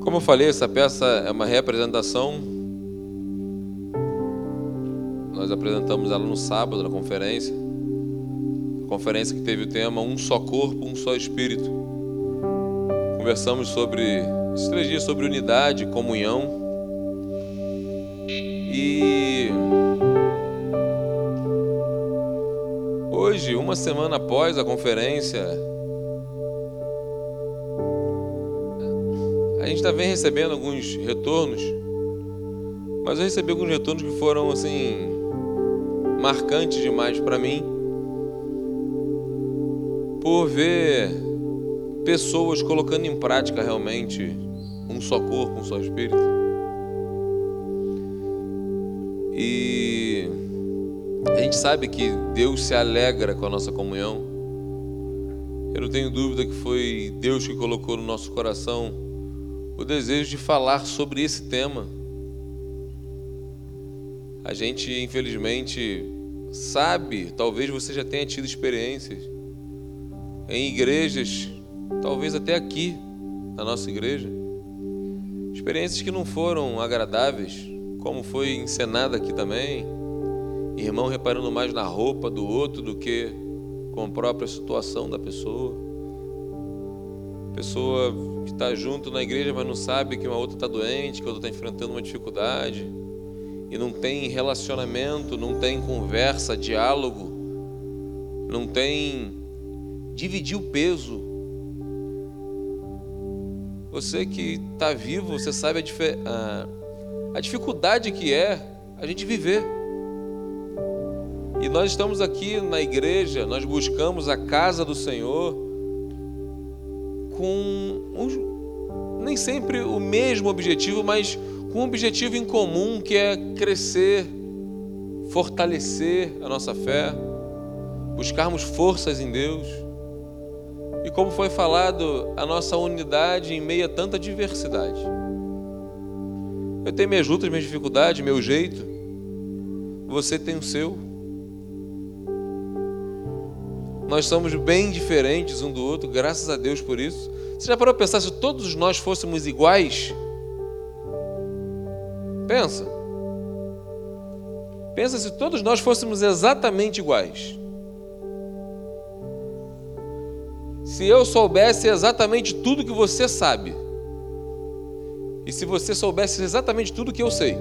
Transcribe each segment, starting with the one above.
Como eu falei, essa peça é uma representação. Nós apresentamos ela no sábado na conferência. A conferência que teve o tema Um só corpo, um só espírito. Conversamos sobre esses três dias sobre unidade, comunhão. E hoje, uma semana após a conferência, gente está vem recebendo alguns retornos, mas eu recebi alguns retornos que foram assim marcantes demais para mim, por ver pessoas colocando em prática realmente um só corpo, um só espírito. E a gente sabe que Deus se alegra com a nossa comunhão. Eu não tenho dúvida que foi Deus que colocou no nosso coração o desejo de falar sobre esse tema. A gente, infelizmente, sabe, talvez você já tenha tido experiências em igrejas, talvez até aqui, na nossa igreja, experiências que não foram agradáveis, como foi encenado aqui também, irmão reparando mais na roupa do outro do que com a própria situação da pessoa. Pessoa que está junto na igreja, mas não sabe que uma outra está doente, que outra está enfrentando uma dificuldade, e não tem relacionamento, não tem conversa, diálogo, não tem dividir o peso. Você que está vivo, você sabe a, a a dificuldade que é a gente viver. E nós estamos aqui na igreja, nós buscamos a casa do Senhor com nem sempre o mesmo objetivo, mas com um objetivo em comum que é crescer, fortalecer a nossa fé, buscarmos forças em Deus. E como foi falado, a nossa unidade em meio a tanta diversidade. Eu tenho minhas lutas, minhas dificuldades, meu jeito. Você tem o seu. Nós somos bem diferentes um do outro, graças a Deus por isso. Você já parou a pensar se todos nós fôssemos iguais? Pensa. Pensa se todos nós fôssemos exatamente iguais. Se eu soubesse exatamente tudo que você sabe, e se você soubesse exatamente tudo que eu sei,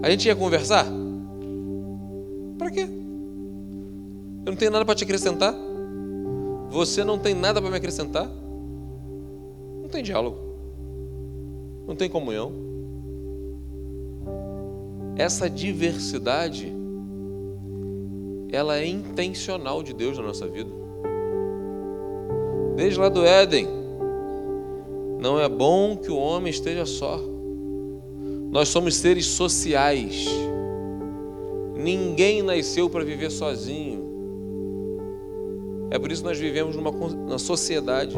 a gente ia conversar? Para quê? Eu não tenho nada para te acrescentar. Você não tem nada para me acrescentar. Não tem diálogo. Não tem comunhão. Essa diversidade ela é intencional de Deus na nossa vida. Desde lá do Éden, não é bom que o homem esteja só. Nós somos seres sociais. Ninguém nasceu para viver sozinho. É por isso que nós vivemos numa, numa sociedade.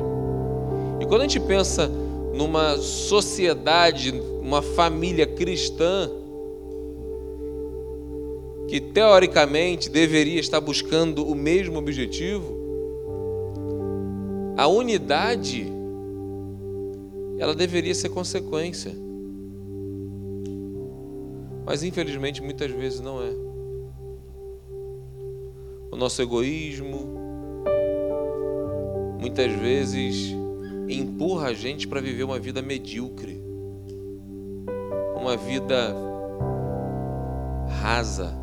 E quando a gente pensa numa sociedade, uma família cristã, que teoricamente deveria estar buscando o mesmo objetivo, a unidade ela deveria ser consequência. Mas infelizmente muitas vezes não é. O nosso egoísmo muitas vezes empurra a gente para viver uma vida medíocre, uma vida rasa,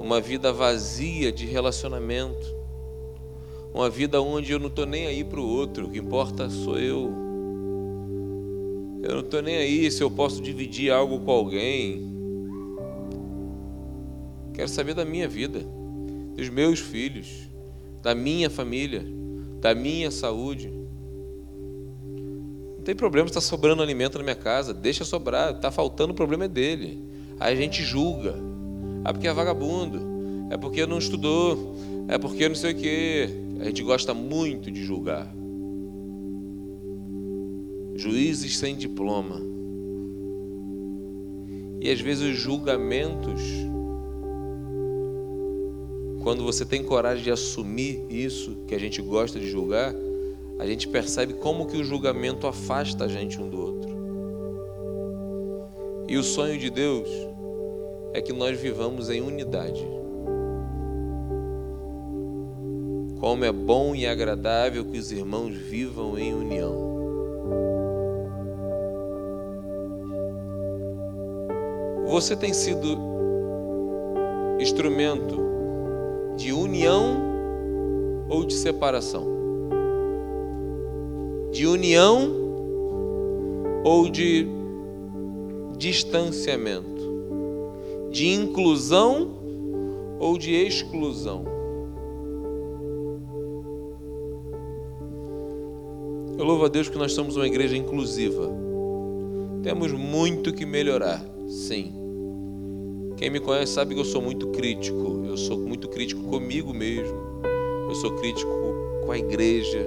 uma vida vazia de relacionamento, uma vida onde eu não estou nem aí para o outro, o que importa sou eu. Eu não estou nem aí se eu posso dividir algo com alguém. Quero saber da minha vida, dos meus filhos, da minha família, da minha saúde. Não tem problema se está sobrando alimento na minha casa, deixa sobrar, está faltando, o problema é dele. Aí a gente julga. Ah, porque é vagabundo, é porque não estudou, é porque não sei o quê. A gente gosta muito de julgar juízes sem diploma. E às vezes os julgamentos, quando você tem coragem de assumir isso que a gente gosta de julgar, a gente percebe como que o julgamento afasta a gente um do outro. E o sonho de Deus é que nós vivamos em unidade. Como é bom e agradável que os irmãos vivam em união. Você tem sido instrumento de união ou de separação? De união ou de distanciamento? De inclusão ou de exclusão? Eu louvo a Deus que nós somos uma igreja inclusiva. Temos muito que melhorar, sim. Quem me conhece sabe que eu sou muito crítico. Eu sou muito crítico comigo mesmo. Eu sou crítico com a igreja.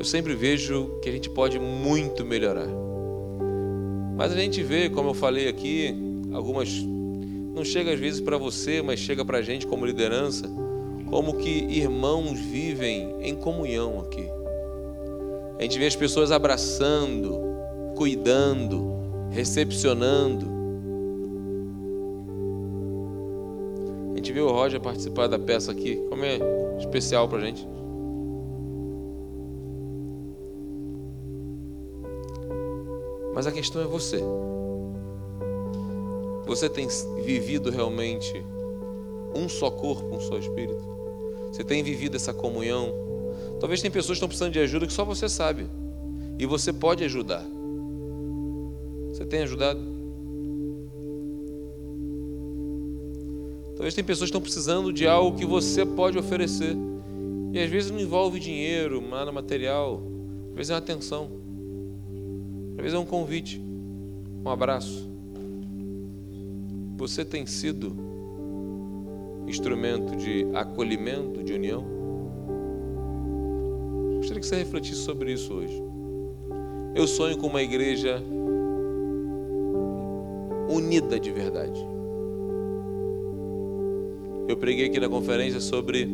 Eu sempre vejo que a gente pode muito melhorar. Mas a gente vê, como eu falei aqui, algumas não chega às vezes para você, mas chega para a gente como liderança, como que irmãos vivem em comunhão aqui. A gente vê as pessoas abraçando, cuidando, recepcionando. Gente viu o Roger participar da peça aqui, como é especial para a gente. Mas a questão é você. Você tem vivido realmente um só corpo, um só espírito? Você tem vivido essa comunhão? Talvez tem pessoas que estão precisando de ajuda que só você sabe. E você pode ajudar. Você tem ajudado? Talvez tem pessoas que estão precisando de algo que você pode oferecer. E às vezes não envolve dinheiro, nada material. Às vezes é uma atenção. Às vezes é um convite. Um abraço. Você tem sido instrumento de acolhimento, de união? Gostaria que você refletisse sobre isso hoje. Eu sonho com uma igreja unida de verdade. Eu preguei aqui na conferência sobre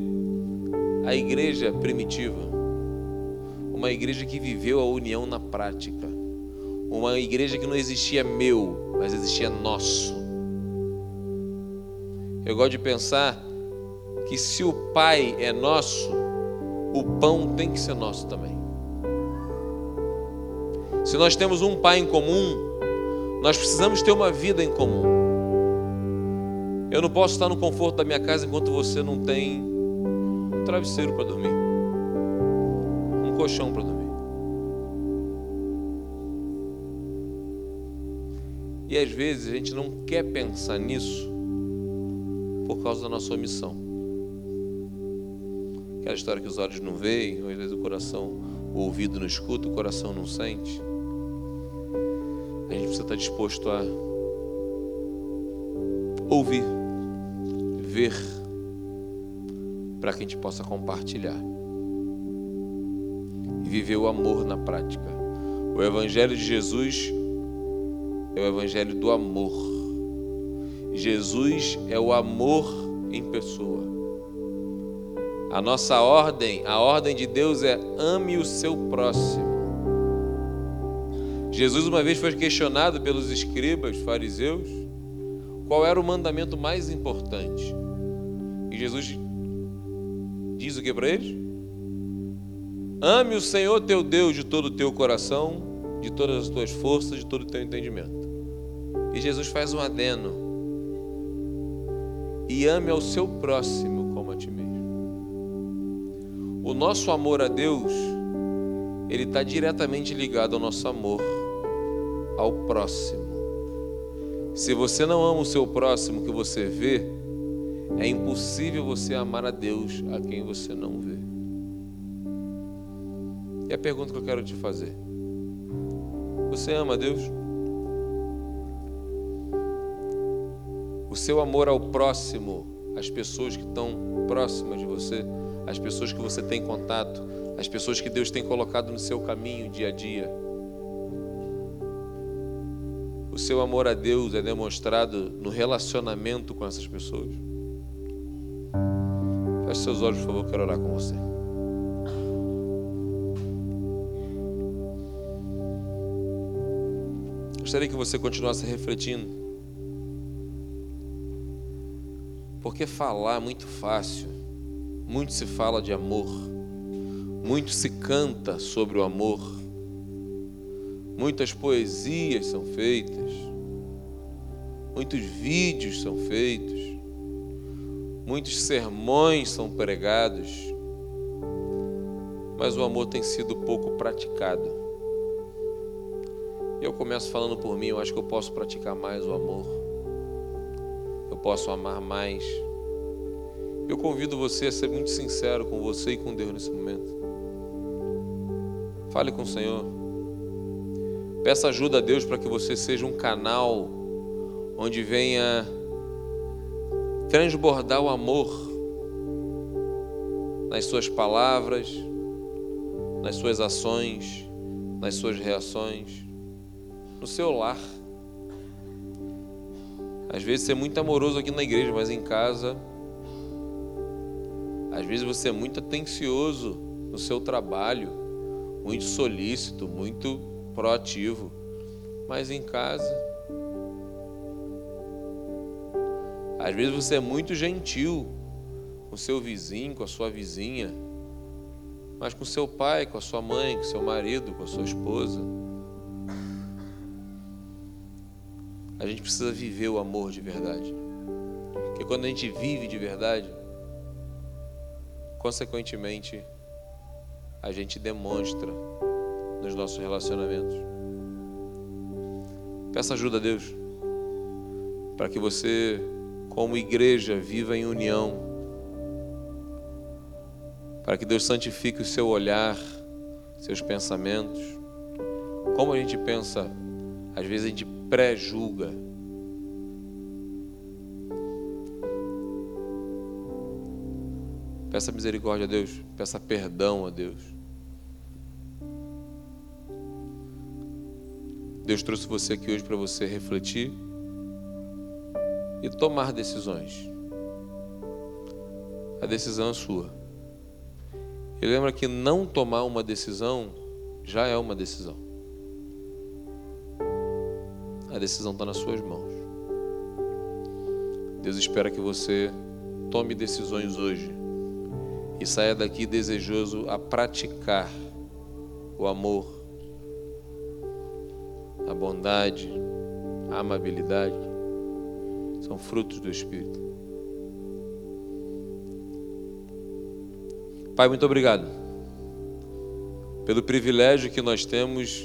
a igreja primitiva, uma igreja que viveu a união na prática, uma igreja que não existia meu, mas existia nosso. Eu gosto de pensar que se o Pai é nosso, o pão tem que ser nosso também. Se nós temos um pai em comum, nós precisamos ter uma vida em comum. Eu não posso estar no conforto da minha casa enquanto você não tem um travesseiro para dormir, um colchão para dormir. E às vezes a gente não quer pensar nisso por causa da nossa omissão. Aquela história que os olhos não veem, ou às vezes o coração, o ouvido não escuta, o coração não sente. A gente precisa estar disposto a ouvir, ver, para que a gente possa compartilhar e viver o amor na prática. O Evangelho de Jesus é o Evangelho do amor. Jesus é o amor em pessoa. A nossa ordem, a ordem de Deus é ame o seu próximo. Jesus uma vez foi questionado pelos escribas, fariseus, qual era o mandamento mais importante. E Jesus diz o que para eles? Ame o Senhor teu Deus de todo o teu coração, de todas as tuas forças, de todo o teu entendimento. E Jesus faz um adeno. E ame ao seu próximo como a ti mesmo. O nosso amor a Deus, ele está diretamente ligado ao nosso amor ao próximo. Se você não ama o seu próximo que você vê, é impossível você amar a Deus a quem você não vê. E a pergunta que eu quero te fazer: Você ama a Deus? O seu amor ao próximo, às pessoas que estão próximas de você, as pessoas que você tem contato, as pessoas que Deus tem colocado no seu caminho dia a dia. O seu amor a Deus é demonstrado no relacionamento com essas pessoas. Feche seus olhos, por favor, quero orar com você. Gostaria que você continuasse refletindo. Porque falar é muito fácil. Muito se fala de amor. Muito se canta sobre o amor. Muitas poesias são feitas. Muitos vídeos são feitos. Muitos sermões são pregados. Mas o amor tem sido pouco praticado. Eu começo falando por mim, eu acho que eu posso praticar mais o amor. Eu posso amar mais. Eu convido você a ser muito sincero com você e com Deus nesse momento. Fale com o Senhor. Peça ajuda a Deus para que você seja um canal onde venha transbordar o amor nas suas palavras, nas suas ações, nas suas reações, no seu lar. Às vezes você é muito amoroso aqui na igreja, mas em casa, às vezes você é muito atencioso no seu trabalho, muito solícito, muito proativo, mas em casa, às vezes você é muito gentil com seu vizinho, com a sua vizinha, mas com seu pai, com a sua mãe, com seu marido, com a sua esposa. A gente precisa viver o amor de verdade. Porque quando a gente vive de verdade, consequentemente, a gente demonstra nos nossos relacionamentos. Peça ajuda a Deus para que você, como igreja, viva em união. Para que Deus santifique o seu olhar, seus pensamentos. Como a gente pensa, às vezes a gente pré-julga. Peça misericórdia a Deus, peça perdão a Deus. Deus trouxe você aqui hoje para você refletir e tomar decisões. A decisão é sua. E lembra que não tomar uma decisão já é uma decisão. A decisão está nas suas mãos. Deus espera que você tome decisões hoje e saia daqui desejoso a praticar o amor, a bondade, a amabilidade. São frutos do Espírito. Pai, muito obrigado pelo privilégio que nós temos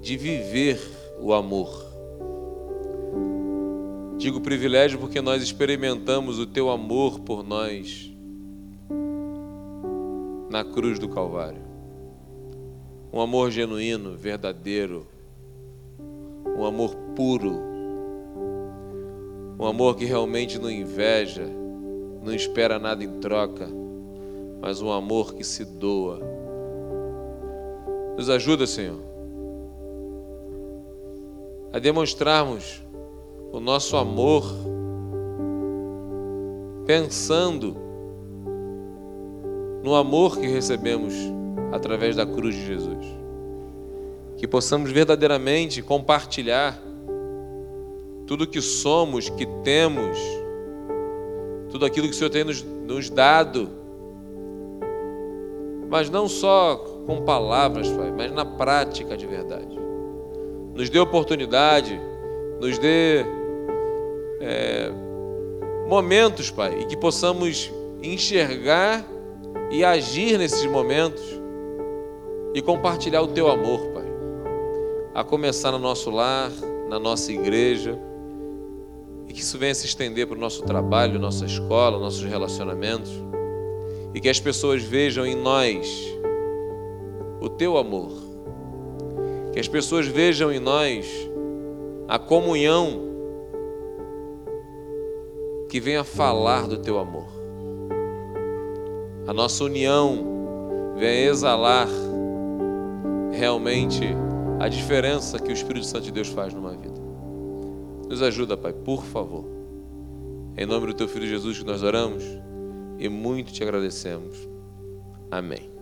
de viver o amor. Digo privilégio porque nós experimentamos o teu amor por nós na cruz do Calvário. Um amor genuíno, verdadeiro, um amor puro, um amor que realmente não inveja, não espera nada em troca, mas um amor que se doa. Nos ajuda, Senhor, a demonstrarmos o nosso amor, pensando no amor que recebemos através da cruz de Jesus. Que possamos verdadeiramente compartilhar tudo que somos, que temos, tudo aquilo que o Senhor tem nos, nos dado, mas não só com palavras, Pai, mas na prática de verdade. Nos dê oportunidade, nos dê é, momentos, Pai, e que possamos enxergar e agir nesses momentos e compartilhar o Teu amor, Pai. A começar no nosso lar, na nossa igreja, que isso venha se estender para o nosso trabalho, nossa escola, nossos relacionamentos, e que as pessoas vejam em nós o Teu amor, que as pessoas vejam em nós a comunhão que venha falar do teu amor. A nossa união venha exalar realmente a diferença que o Espírito Santo de Deus faz numa vida. Nos ajuda, Pai, por favor. Em nome do teu filho Jesus que nós oramos e muito te agradecemos. Amém.